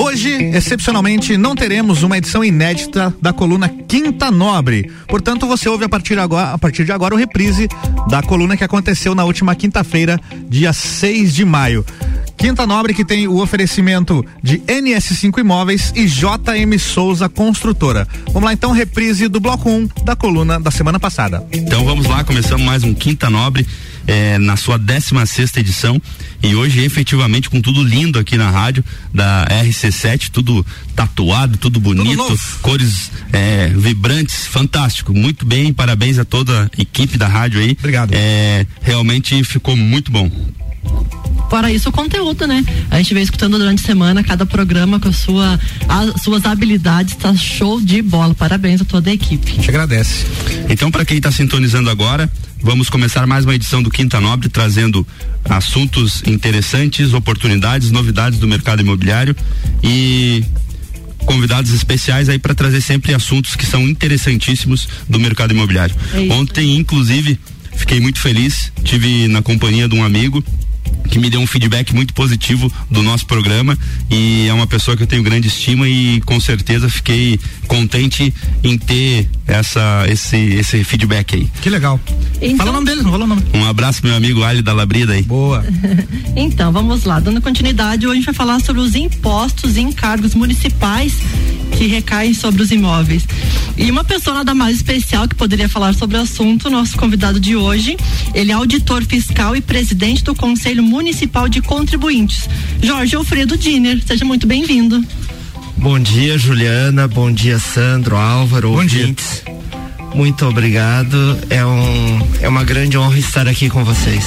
Hoje, excepcionalmente, não teremos uma edição inédita da coluna Quinta Nobre. Portanto, você ouve a partir, agora, a partir de agora o reprise da coluna que aconteceu na última quinta-feira, dia 6 de maio. Quinta Nobre que tem o oferecimento de NS5 Imóveis e JM Souza Construtora. Vamos lá então, reprise do bloco 1 um da coluna da semana passada. Então vamos lá, começamos mais um Quinta Nobre é, na sua 16 sexta edição e hoje efetivamente com tudo lindo aqui na rádio da RC7, tudo tatuado, tudo bonito, tudo cores é, vibrantes, fantástico, muito bem, parabéns a toda a equipe da rádio aí. Obrigado. É, realmente ficou muito bom. Fora isso, o conteúdo, né? A gente vem escutando durante a semana cada programa com a sua, as suas habilidades, tá show de bola. Parabéns a toda a equipe. A gente agradece. Então, para quem está sintonizando agora, vamos começar mais uma edição do Quinta Nobre, trazendo assuntos interessantes, oportunidades, novidades do mercado imobiliário e convidados especiais aí para trazer sempre assuntos que são interessantíssimos do mercado imobiliário. É Ontem, inclusive, fiquei muito feliz, tive na companhia de um amigo que me deu um feedback muito positivo do nosso programa e é uma pessoa que eu tenho grande estima e com certeza fiquei contente em ter essa esse esse feedback aí. Que legal. Então, fala o nome dele, não fala o nome. Um abraço meu amigo Ali da Labrida aí. Boa. então, vamos lá, dando continuidade, hoje a gente vai falar sobre os impostos e encargos municipais que recaem sobre os imóveis. E uma pessoa nada mais especial que poderia falar sobre o assunto, nosso convidado de hoje, ele é auditor fiscal e presidente do Conselho Municipal de Contribuintes, Jorge Alfredo Diner. Seja muito bem-vindo. Bom dia, Juliana. Bom dia, Sandro, Álvaro, Bom ouvintes. Dia. Muito obrigado. É, um, é uma grande honra estar aqui com vocês.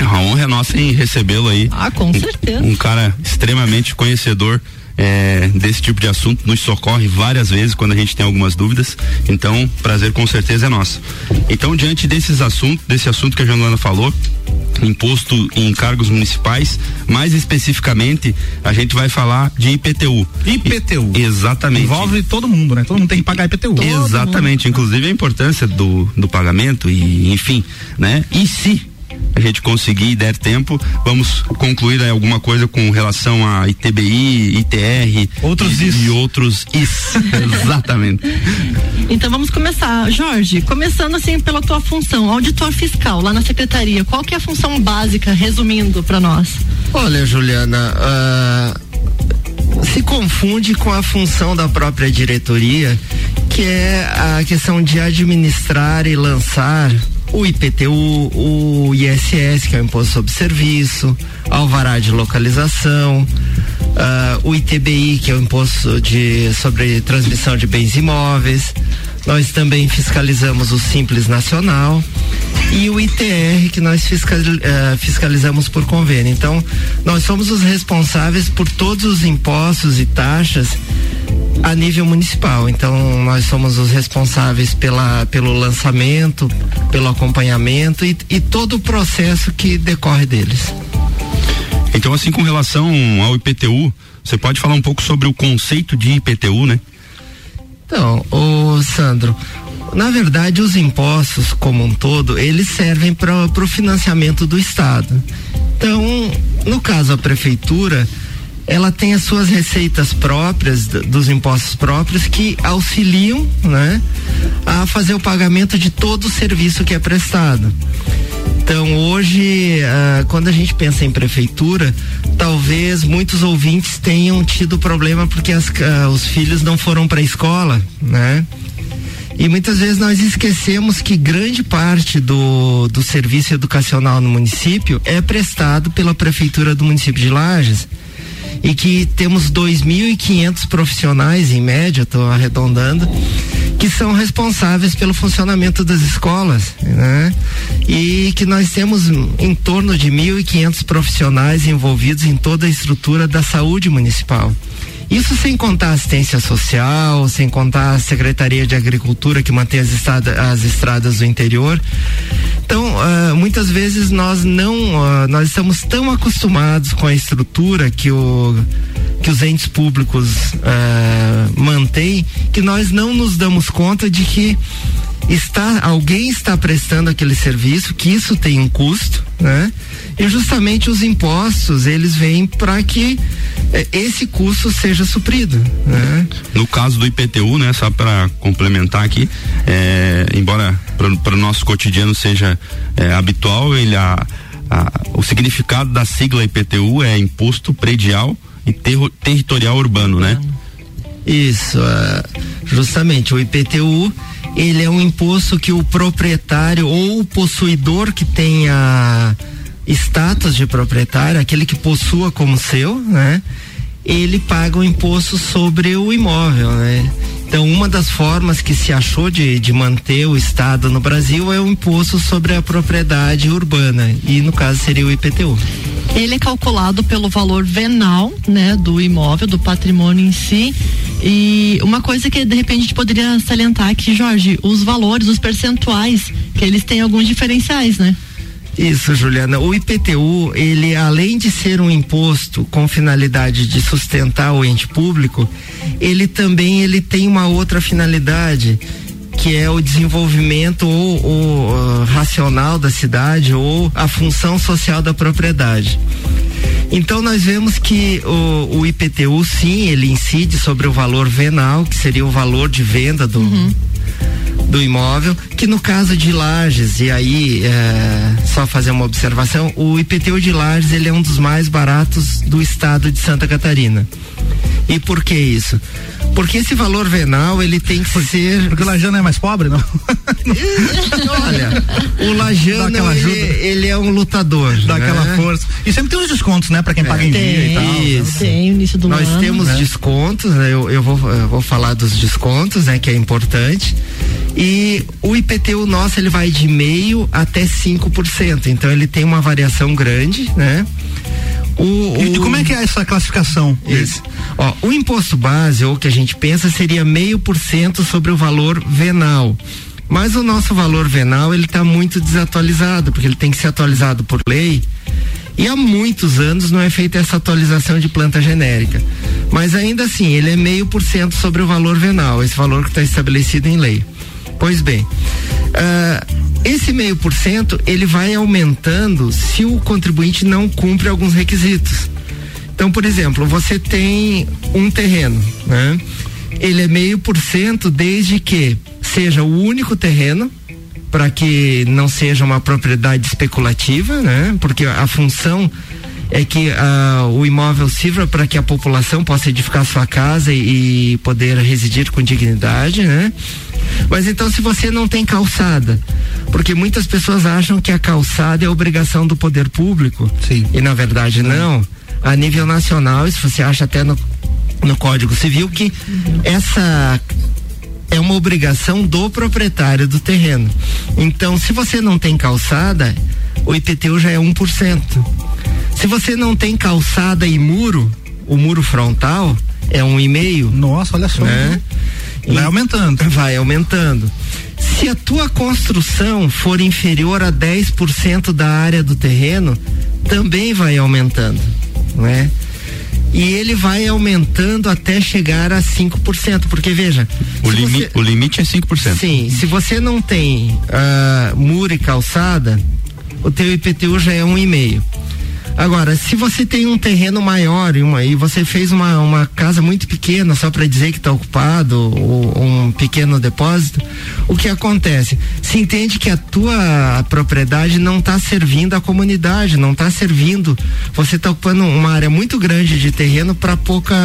É uma honra é nossa em recebê-lo aí. Ah, com certeza. Um, um cara extremamente conhecedor é, desse tipo de assunto nos socorre várias vezes quando a gente tem algumas dúvidas. Então, prazer com certeza é nosso. Então, diante desses assuntos, desse assunto que a Joana falou, imposto em cargos municipais, mais especificamente, a gente vai falar de IPTU. IPTU. I, exatamente. Envolve todo mundo, né? Todo mundo tem que pagar IPTU. Todo exatamente, mundo. inclusive a importância do, do pagamento e, enfim, né? E se a gente conseguir e der tempo, vamos concluir aí, alguma coisa com relação a ITBI, ITR outros e, is. e outros is. Exatamente. Então vamos começar, Jorge, começando assim pela tua função, auditor fiscal lá na secretaria, qual que é a função básica, resumindo para nós? Olha, Juliana, uh, se confunde com a função da própria diretoria, que é a questão de administrar e lançar o IPTU, o ISS, que é o Imposto sobre Serviço, Alvará de Localização, uh, o ITBI, que é o Imposto de, sobre Transmissão de Bens Imóveis. Nós também fiscalizamos o Simples Nacional e o ITR que nós uh, fiscalizamos por convênio. Então, nós somos os responsáveis por todos os impostos e taxas a nível municipal. Então, nós somos os responsáveis pela, pelo lançamento, pelo acompanhamento e, e todo o processo que decorre deles. Então, assim, com relação ao IPTU, você pode falar um pouco sobre o conceito de IPTU, né? Então, o Sandro, na verdade, os impostos como um todo, eles servem para o financiamento do Estado. Então, no caso, a prefeitura, ela tem as suas receitas próprias, dos impostos próprios, que auxiliam né, a fazer o pagamento de todo o serviço que é prestado. Então, hoje, ah, quando a gente pensa em prefeitura, talvez muitos ouvintes tenham tido problema porque as, ah, os filhos não foram para a escola, né? E muitas vezes nós esquecemos que grande parte do, do serviço educacional no município é prestado pela prefeitura do município de Lages e que temos 2.500 profissionais em média, estou arredondando, que são responsáveis pelo funcionamento das escolas, né? E que nós temos em torno de 1.500 profissionais envolvidos em toda a estrutura da saúde municipal. Isso sem contar assistência social, sem contar a Secretaria de Agricultura que mantém as, estrada, as estradas do interior. Então, uh, muitas vezes nós não, uh, nós estamos tão acostumados com a estrutura que o que os entes públicos uh, mantêm que nós não nos damos conta de que está alguém está prestando aquele serviço, que isso tem um custo, né? E justamente os impostos, eles vêm para que esse custo seja suprido, né? No caso do IPTU, né, só para complementar aqui, é, embora para o nosso cotidiano seja é, habitual, ele a, a, o significado da sigla IPTU é imposto predial e ter, territorial urbano, né? Isso, uh, justamente o IPTU ele é um imposto que o proprietário ou o possuidor que tenha status de proprietário, aquele que possua como seu, né? Ele paga o imposto sobre o imóvel, né? Então, uma das formas que se achou de, de manter o Estado no Brasil é o imposto sobre a propriedade urbana, e no caso seria o IPTU. Ele é calculado pelo valor venal, né, do imóvel, do patrimônio em si. E uma coisa que de repente a gente poderia salientar aqui, Jorge, os valores, os percentuais, que eles têm alguns diferenciais, né? Isso, Juliana. O IPTU, ele além de ser um imposto com finalidade de sustentar o ente público, ele também ele tem uma outra finalidade que é o desenvolvimento ou, ou uh, racional da cidade ou a função social da propriedade. Então nós vemos que o, o, IPTU sim, ele incide sobre o valor venal, que seria o valor de venda do, uhum do imóvel, que no caso de Lages, e aí é, só fazer uma observação, o IPTU de Lages ele é um dos mais baratos do estado de Santa Catarina. E por que isso? Porque esse valor venal, ele tem que ser. Porque o Lajano é mais pobre, não? Olha, o Lajano, ele, ele, é um lutador. Dá né? aquela força. E sempre tem uns descontos, né? Pra quem é, paga em tem, dia e tal. Né? Isso. Tem, início do Nós ano. Nós temos né? descontos, né? eu, eu, vou, eu vou falar dos descontos, né? Que é importante. E o IPTU nosso, ele vai de meio até 5%. Então ele tem uma variação grande, né? O, o... E, como é que é essa classificação? Isso. Ó, o imposto base, ou que a gente pensa, seria meio por cento sobre o valor venal. Mas o nosso valor venal ele está muito desatualizado, porque ele tem que ser atualizado por lei. E há muitos anos não é feita essa atualização de planta genérica. Mas ainda assim, ele é meio por cento sobre o valor venal, esse valor que está estabelecido em lei. Pois bem, uh, esse meio por cento ele vai aumentando se o contribuinte não cumpre alguns requisitos. Então, por exemplo, você tem um terreno, né? Ele é meio por cento desde que seja o único terreno para que não seja uma propriedade especulativa, né? Porque a função é que uh, o imóvel sirva para que a população possa edificar sua casa e, e, poder residir com dignidade, né? Mas então se você não tem calçada, porque muitas pessoas acham que a calçada é obrigação do poder público. Sim. E na verdade não. A nível nacional, isso você acha até no, no Código Civil que uhum. essa é uma obrigação do proprietário do terreno. Então, se você não tem calçada, o IPTU já é 1%. Se você não tem calçada e muro, o muro frontal é um e meio. Nossa, olha só. Né? Vai aumentando. Vai aumentando. Se a tua construção for inferior a 10% da área do terreno, também vai aumentando, né? E ele vai aumentando até chegar a 5%, porque veja, o, limi você, o limite é 5%. Sim, se você não tem uh, muro e calçada, o teu IPTU já é um e meio. Agora, se você tem um terreno maior e, uma, e você fez uma, uma casa muito pequena só para dizer que está ocupado ou, ou, um pequeno depósito, o que acontece? Se entende que a tua propriedade não está servindo a comunidade, não está servindo. Você está ocupando uma área muito grande de terreno para pouca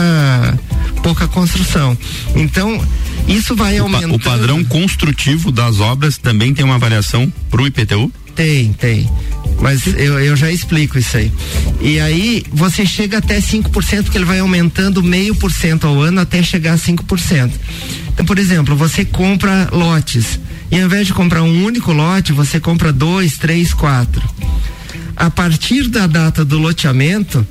pouca construção. Então, isso vai aumentando. O padrão construtivo das obras também tem uma variação para o IPTU? Tem, tem. Mas eu, eu já explico isso aí. E aí você chega até 5%, porque ele vai aumentando meio por cento ao ano até chegar a 5%. Então, por exemplo, você compra lotes. E ao invés de comprar um único lote, você compra dois, três, quatro. A partir da data do loteamento,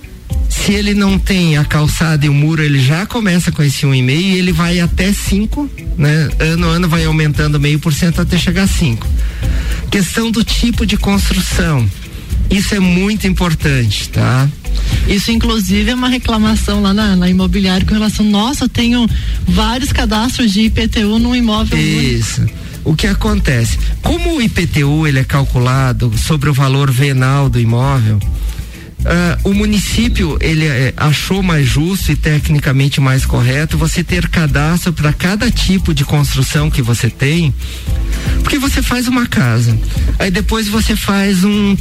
se ele não tem a calçada e o muro, ele já começa com esse um e meio e ele vai até 5, né? Ano a ano vai aumentando meio por cento até chegar a 5. Questão do tipo de construção. Isso é muito importante, tá? Isso, inclusive, é uma reclamação lá na, na imobiliária com relação, nossa, eu tenho vários cadastros de IPTU no imóvel. Isso. o que acontece? Como o IPTU ele é calculado sobre o valor venal do imóvel, uh, o município ele uh, achou mais justo e tecnicamente mais correto você ter cadastro para cada tipo de construção que você tem, porque você faz uma casa, aí depois você faz um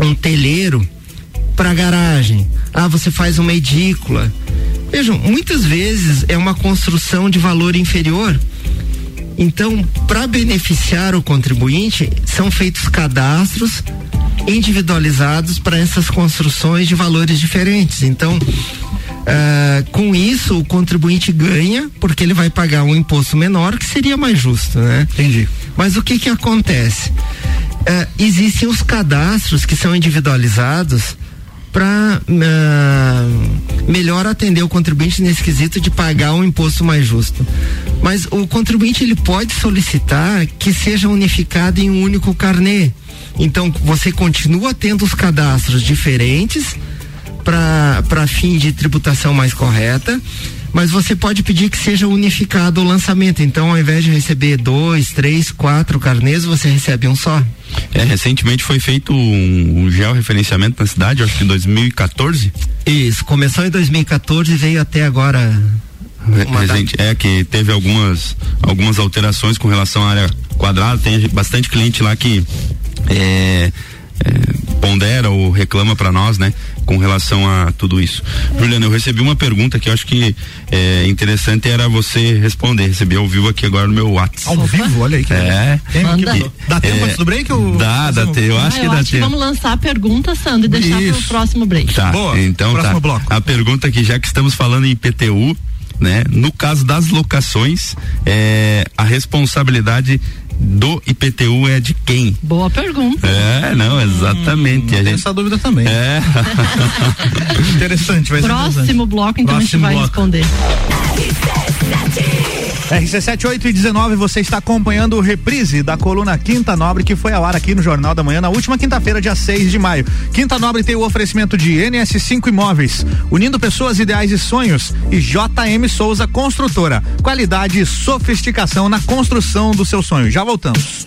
um telheiro para garagem, ah você faz uma edícula, vejam muitas vezes é uma construção de valor inferior. Então, para beneficiar o contribuinte, são feitos cadastros individualizados para essas construções de valores diferentes. Então, uh, com isso, o contribuinte ganha, porque ele vai pagar um imposto menor, que seria mais justo, né? Entendi. Mas o que que acontece? Uh, existem os cadastros que são individualizados para uh, ah, melhor atender o contribuinte nesse quesito de pagar um imposto mais justo. Mas o contribuinte ele pode solicitar que seja unificado em um único carnê. Então você continua tendo os cadastros diferentes para fim de tributação mais correta mas você pode pedir que seja unificado o lançamento. Então, ao invés de receber dois, três, quatro carnês, você recebe um só. É, recentemente foi feito um, um georreferenciamento na cidade, acho que em 2014. Isso, começou em 2014 e veio até agora. Recente, é que teve algumas algumas alterações com relação à área quadrada, tem bastante cliente lá que é, é, pondera ou reclama para nós, né? com relação a tudo isso. Juliana, eu recebi uma pergunta que eu acho que é interessante era você responder. Recebi ao vivo aqui agora no meu WhatsApp. Ao vivo? Olha aí que É. Dá tempo é, antes do break? Ou dá, dá tempo. Eu acho ah, que eu dá acho tempo. Que vamos lançar a pergunta, Sandro, e deixar para o próximo break. Tá, Boa, então próximo tá. Bloco. A pergunta que já que estamos falando em IPTU, né? No caso das locações, é, a responsabilidade do IPTU é de quem? Boa pergunta. É, não, exatamente. Hum, a gente... essa dúvida também. É. interessante, vai Próximo bloco, então Próximo a gente vai bloco. responder. RC7 8 e 19, você está acompanhando o reprise da coluna Quinta Nobre que foi ao ar aqui no Jornal da Manhã na última quinta-feira, dia 6 de maio. Quinta Nobre tem o oferecimento de NS5 Imóveis, unindo pessoas, ideais e sonhos, e JM Souza Construtora. Qualidade e sofisticação na construção do seu sonho. Já voltamos.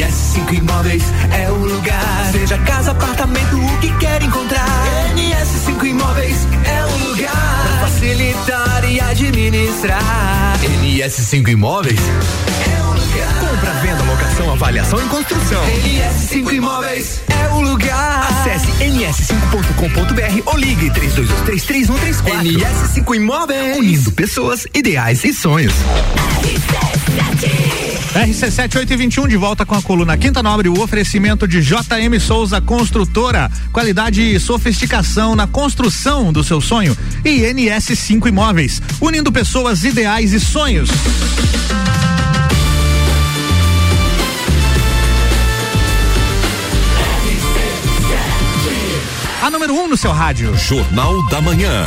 NS5 Imóveis é o lugar. Seja casa, apartamento, o que quer encontrar. NS5 Imóveis é o lugar. Pra facilitar e administrar. NS5 Imóveis é o lugar. Compra, venda, locação, avaliação e construção. NS5 Imóveis é o lugar. Acesse ns5.com.br ou ligue 32233134. NS5 Imóveis. Unindo pessoas, ideais e sonhos. RC7 8 e 21 de volta com a coluna Quinta Nobre, o oferecimento de JM Souza Construtora, qualidade e sofisticação na construção do seu sonho e NS5 Imóveis, unindo pessoas, ideais e sonhos. A número 1 um no seu rádio. Jornal da Manhã.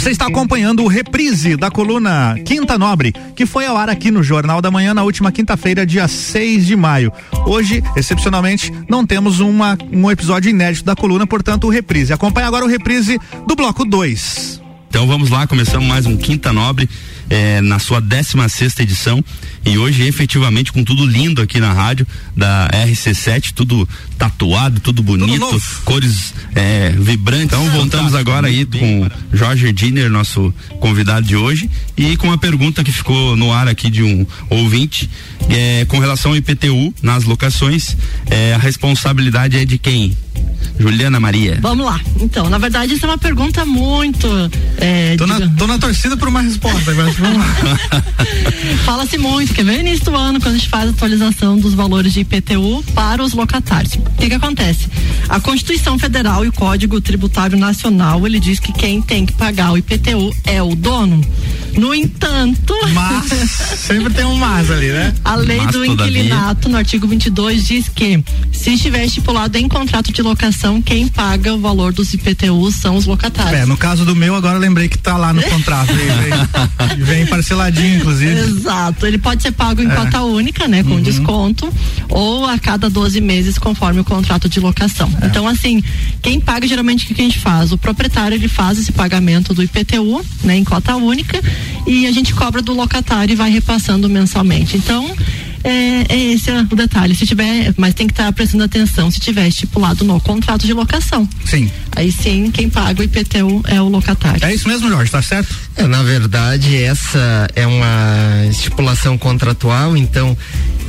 Você está acompanhando o reprise da coluna Quinta Nobre, que foi ao ar aqui no Jornal da Manhã na última quinta-feira, dia 6 de maio. Hoje, excepcionalmente, não temos uma, um episódio inédito da coluna, portanto, o reprise. Acompanhe agora o reprise do bloco 2. Então vamos lá, começamos mais um Quinta Nobre é, na sua 16 sexta edição e hoje efetivamente com tudo lindo aqui na rádio da RC7, tudo tatuado, tudo bonito, tudo cores é, vibrantes. Então voltamos agora aí com Jorge Diner, nosso convidado de hoje, e com uma pergunta que ficou no ar aqui de um ouvinte é, com relação ao IPTU nas locações, é, a responsabilidade é de quem? Juliana Maria. Vamos lá. Então, na verdade, isso é uma pergunta muito. É, tô, na, tô na torcida por uma resposta, mas. Fala-se muito que vem início do ano, quando a gente faz a atualização dos valores de IPTU para os locatários. O que, que acontece? A Constituição Federal e o Código Tributário Nacional, ele diz que quem tem que pagar o IPTU é o dono. No entanto. Mas sempre tem um mas ali, né? A lei Mas, do inquilinato, no artigo 22, diz que se estiver estipulado em contrato de locação, quem paga o valor dos IPTUs são os locatários. É, no caso do meu, agora eu lembrei que tá lá no contrato. Vem, parceladinho, inclusive. Exato, ele pode ser pago em É. cota única, né, Uhum. com desconto, ou a cada 12 meses, conforme o contrato de locação. É. Então, assim, quem paga geralmente o que a gente faz? O proprietário ele faz esse pagamento do IPTU, né, em cota única, e a gente cobra do locatário e vai repassando mensalmente. Então, é, é esse o detalhe. Se tiver, mas tem que estar prestando atenção se tiver estipulado no contrato de locação. Sim. Aí sim, quem paga o IPTU é o locatário. É isso mesmo, Jorge, tá certo? É, na verdade, essa é uma estipulação contratual, então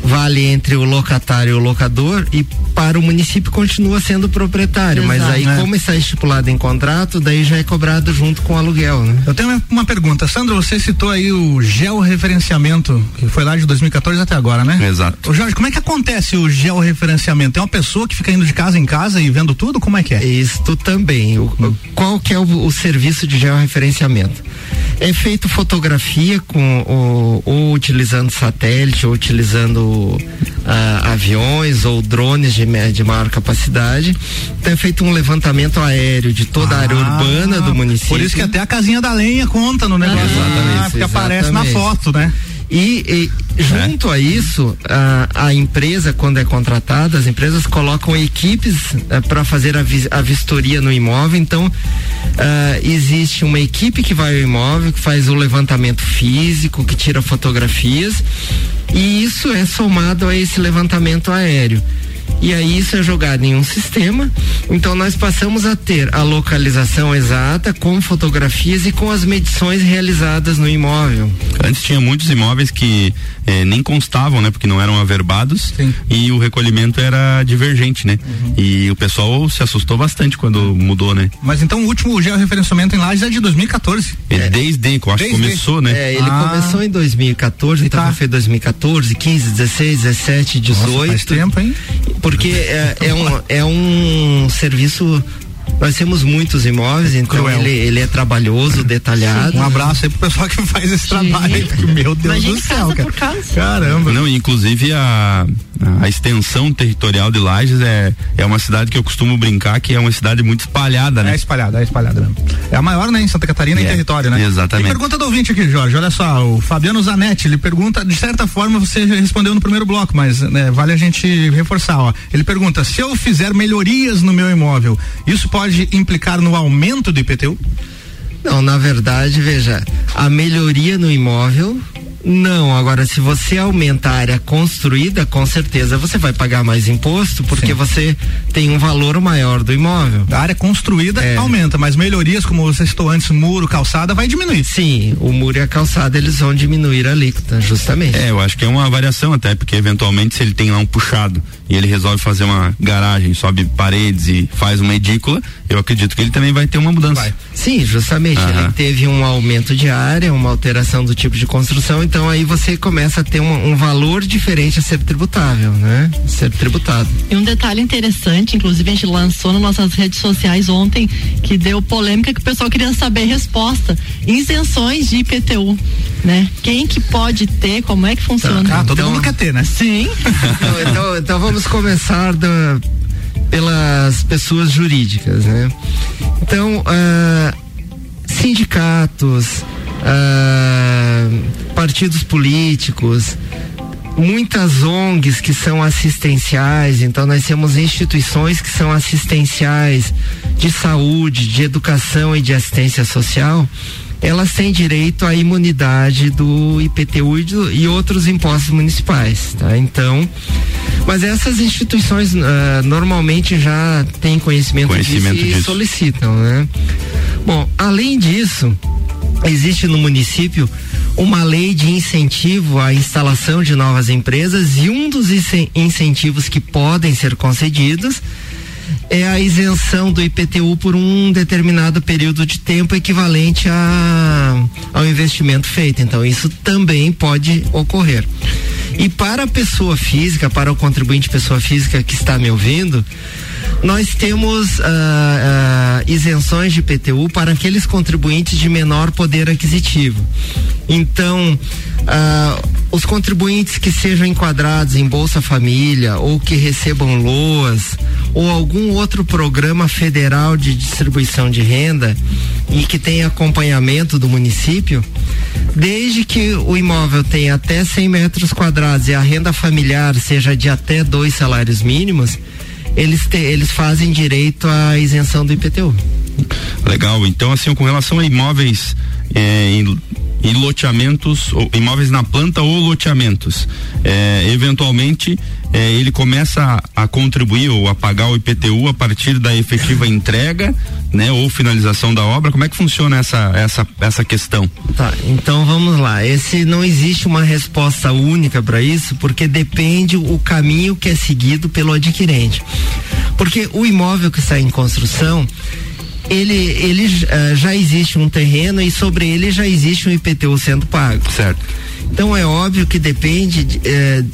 vale entre o locatário e o locador e para o município continua sendo proprietário, mas Exato. aí É. como está estipulado em contrato, daí já é cobrado junto com o aluguel, né? Eu tenho uma- pergunta. Sandro, você citou aí o georreferenciamento, que foi lá de 2014 até agora, né? Exato. Ô Jorge, como é que acontece o georreferenciamento? É uma pessoa que fica indo de casa em casa e vendo tudo? Como é que é? Isto também. O- o- qual que é o, o serviço de georreferenciamento? É feito fotografia com o, ou utilizando satélite ou utilizando ah, aviões ou drones de, de maior capacidade. Então é feito um levantamento aéreo de toda a área Ah, urbana do município. Por isso que até a casinha da lenha conta no negócio. Exatamente, Ah, porque aparece na exatamente. foto, né? E, e junto a isso, a, a empresa, quando é contratada, as empresas colocam equipes para fazer a, a vistoria no imóvel. Então, ah, existe uma equipe que vai ao imóvel, que faz o levantamento físico, que tira fotografias, e isso é somado a esse levantamento aéreo. E aí isso é jogado em um sistema. Então nós passamos a ter a localização exata com fotografias e com as medições realizadas no imóvel. Antes tinha muitos imóveis que eh, nem constavam, né? Porque não eram averbados Sim. e o recolhimento era divergente, né? E o pessoal se assustou bastante quando mudou, né? Mas então o último georreferenciamento em Lages é de 2014. E Desde que eu acho que começou, né? É, ele Ah. começou em 2014, então tá. foi 2014, 15, 16, 17, 18. Nossa, faz tempo, hein? Porque é, é um, é um serviço. Nós temos muitos imóveis, então ele, ele é trabalhoso, detalhado. Um abraço aí pro pessoal que faz esse trabalho aí, porque, meu Deus do céu, casa cara. Caramba. Não, e inclusive a, a extensão territorial de Lages é, é uma cidade que eu costumo brincar que é uma cidade muito espalhada, É né? espalhada, é espalhada. É a maior, né, em Santa Catarina em É, território, né? exatamente. Tem pergunta do ouvinte aqui, Jorge. Olha só, o Fabiano Zanetti, ele pergunta, de certa forma você já respondeu no primeiro bloco, mas né, vale a gente reforçar, ó. Ele pergunta: se eu fizer melhorias no meu imóvel, isso pode implicar no aumento do IPTU? Não, na verdade, veja, a melhoria no imóvel. Não, agora se você aumenta a área construída, com certeza você vai pagar mais imposto porque Sim. você tem um valor maior do imóvel. A área construída É. aumenta, mas melhorias, como você citou antes, muro, calçada, vai diminuir. Sim, o muro e a calçada eles vão diminuir a alíquota, justamente. É, eu acho que é uma variação até, porque eventualmente se ele tem lá um puxado e ele resolve fazer uma garagem, sobe paredes e faz uma edícula, eu acredito que ele também vai ter uma mudança. Vai. Sim, justamente. Aham. Ele teve um aumento de área, uma alteração do tipo de construção, então aí você começa a ter um, um valor diferente a ser tributável, né? Ser tributado. E um detalhe interessante, inclusive a gente lançou nas nossas redes sociais ontem, que deu polêmica que o pessoal queria saber a resposta. Isenções de IPTU, né? Quem que pode ter, como é que funciona? Ah, todo Então- mundo quer ter, né? Sim. então, então- então vamos começar da- pelas pessoas jurídicas, né? Então, ah, sindicatos, ah, partidos políticos, muitas ONGs que são assistenciais, então nós temos instituições que são assistenciais de saúde, de educação e de assistência social, elas têm direito à imunidade do IPTU e, do- e outros impostos municipais, tá? Então, mas essas instituições ah, normalmente já têm conhecimento, Conhecimento disso e disso. solicitam, né? Bom, além disso, existe no município uma lei de incentivo à instalação de novas empresas e um dos incen- incentivos que podem ser concedidos é a isenção do IPTU por um determinado período de tempo equivalente a, ao investimento feito. Então, isso também pode ocorrer. E para a pessoa física, para o contribuinte pessoa física que está me ouvindo, nós temos uh, uh, isenções de PTU para aqueles contribuintes de menor poder aquisitivo. Então, uh, os contribuintes que sejam enquadrados em Bolsa Família ou que recebam loas ou algum outro programa federal de distribuição de renda e que tenha acompanhamento do município, desde que o imóvel tenha até 100 metros quadrados e a renda familiar seja de até dois salários mínimos, eles, te, eles fazem direito à isenção do IPTU. Legal. Então, assim, com relação a imóveis é, em, em loteamentos, ou, imóveis na planta ou loteamentos, é, eventualmente é, ele começa a, a, contribuir ou a pagar o IPTU a partir da efetiva entrega, né, ou finalização da obra. Como é que funciona essa essa essa questão? Tá, então vamos lá. Esse não existe uma resposta única para isso, porque depende o caminho que é seguido pelo adquirente. Porque o imóvel que está em construção, ele, ele uh, já existe um terreno e sobre ele já existe um IPTU sendo pago. Certo. Então é óbvio que depende de, uh,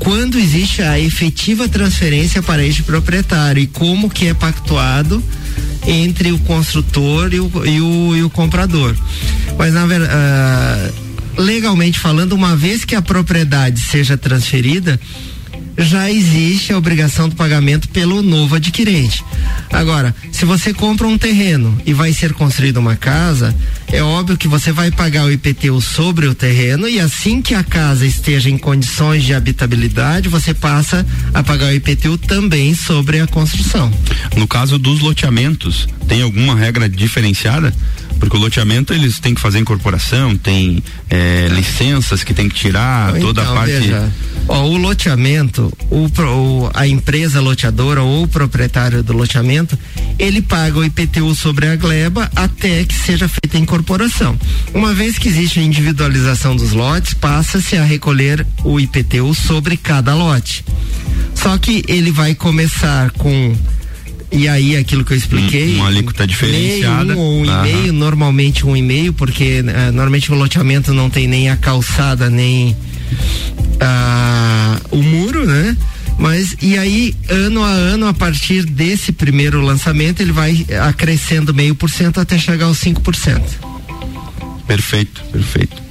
quando existe a efetiva transferência para este proprietário e como que é pactuado entre o construtor e o, e o, e o comprador. Mas na verdade, uh, legalmente falando, uma vez que a propriedade seja transferida, já existe a obrigação do pagamento pelo novo adquirente. Agora, se você compra um terreno e vai ser construída uma casa, é óbvio que você vai pagar o IPTU sobre o terreno e assim que a casa esteja em condições de habitabilidade, você passa a pagar o IPTU também sobre a construção. No caso dos loteamentos, tem alguma regra diferenciada? Porque o loteamento eles têm que fazer incorporação, tem é, licenças que tem que tirar, então, toda a parte. Veja, ó, o loteamento, o, o, a empresa loteadora ou o proprietário do loteamento, ele paga o IPTU sobre a gleba até que seja feita a incorporação. Uma vez que existe a individualização dos lotes, passa-se a recolher o IPTU sobre cada lote. Só que ele vai começar com e aí aquilo que eu expliquei. Um, uma alíquota diferenciada. Um ou um e meio, normalmente um e meio, porque uh, normalmente o loteamento não tem nem a calçada, nem uh, o muro, né? Mas e aí, ano a ano, a partir desse primeiro lançamento, ele vai acrescendo meio por cento até chegar aos 5%. Perfeito, perfeito.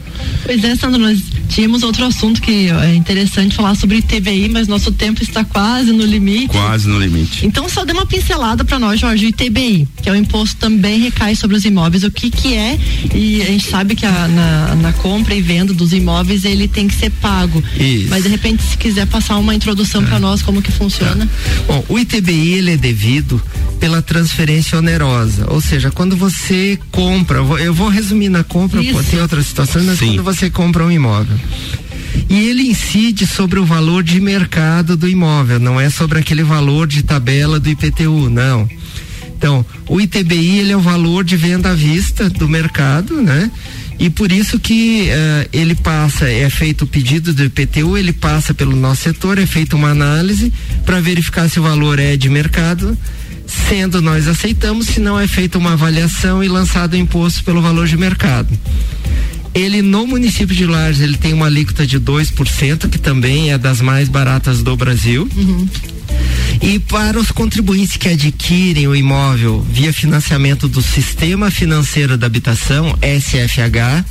Pois é, Sandro, nós tínhamos outro assunto que é interessante falar sobre ITBI, mas nosso tempo está quase no limite. Quase no limite. Então só dê uma pincelada para nós, Jorge, o ITBI, que é o imposto também recai sobre os imóveis. O que que é? E a gente sabe que a, na, na, compra e venda dos imóveis ele tem que ser pago. Isso. Mas de repente se quiser passar uma introdução é. para nós como que funciona. É. Bom, o ITBI ele é devido pela transferência onerosa, ou seja, quando você compra, eu vou resumir na compra, Isso. tem outras situações, mas Sim. Quando você compra um imóvel. E ele incide sobre o valor de mercado do imóvel, não é sobre aquele valor de tabela do IPTU, não. Então, o ITBI ele é o valor de venda à vista do mercado, né? E por isso que uh, ele passa, é feito o pedido do IPTU, ele passa pelo nosso setor, é feita uma análise para verificar se o valor é de mercado Sendo nós aceitamos, se não é feita uma avaliação e lançado o imposto pelo valor de mercado. Ele no município de Lages ele tem uma alíquota de 2%, que também é das mais baratas do Brasil. Uhum. E para os contribuintes que adquirem o imóvel via financiamento do Sistema Financeiro da Habitação, SFH,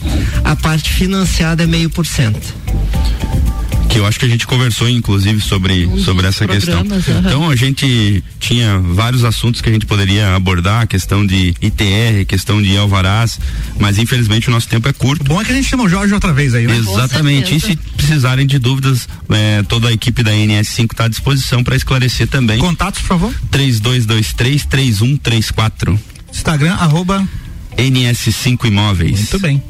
a parte financiada é meio por cento que eu acho que a gente conversou inclusive sobre, sobre essa questão. Uhum. Então a gente tinha vários assuntos que a gente poderia abordar, a questão de ITR, questão de alvarás, mas infelizmente o nosso tempo é curto. O bom é que a gente chama o Jorge outra vez aí, né? Exatamente. E se precisarem de dúvidas, é, toda a equipe da NS5 está à disposição para esclarecer também. Contatos, por favor. 3223 3134. Instagram, arroba NS5 Imóveis. Muito bem.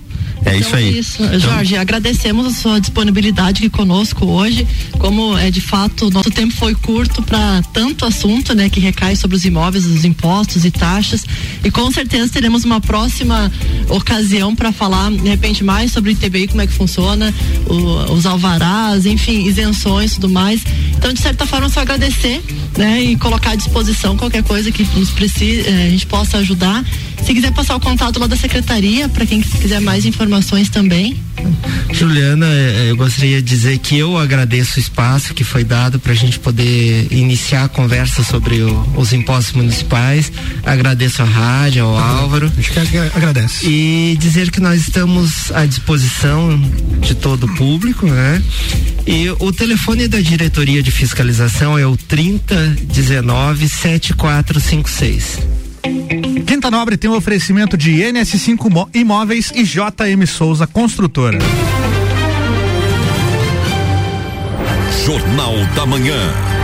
É isso aí. Isso. Então, Jorge, agradecemos a sua disponibilidade aqui conosco hoje. Como é de fato, nosso tempo foi curto para tanto assunto, né, que recai sobre os imóveis, os impostos e taxas. E com certeza teremos uma próxima ocasião para falar, de repente, mais sobre o ITBI, como é que funciona, o, os alvarás, enfim, isenções e tudo mais. Então, de certa forma, só agradecer, né, e colocar à disposição qualquer coisa que nos precise, eh, a gente possa ajudar. Se quiser passar o contato lá da secretaria, para quem quiser mais informações também. Juliana, eh, eu gostaria de dizer que eu agradeço o espaço que foi dado para a gente poder iniciar a conversa sobre o, os impostos municipais. Agradeço a rádio, ao Álvaro. Acho que agradece. E dizer que nós estamos à disposição de todo o público, né? E o telefone da diretoria de fiscalização é o 3019 7456. Quinta Nobre tem o um oferecimento de NS5 Imóveis e JM Souza Construtora. Jornal da Manhã.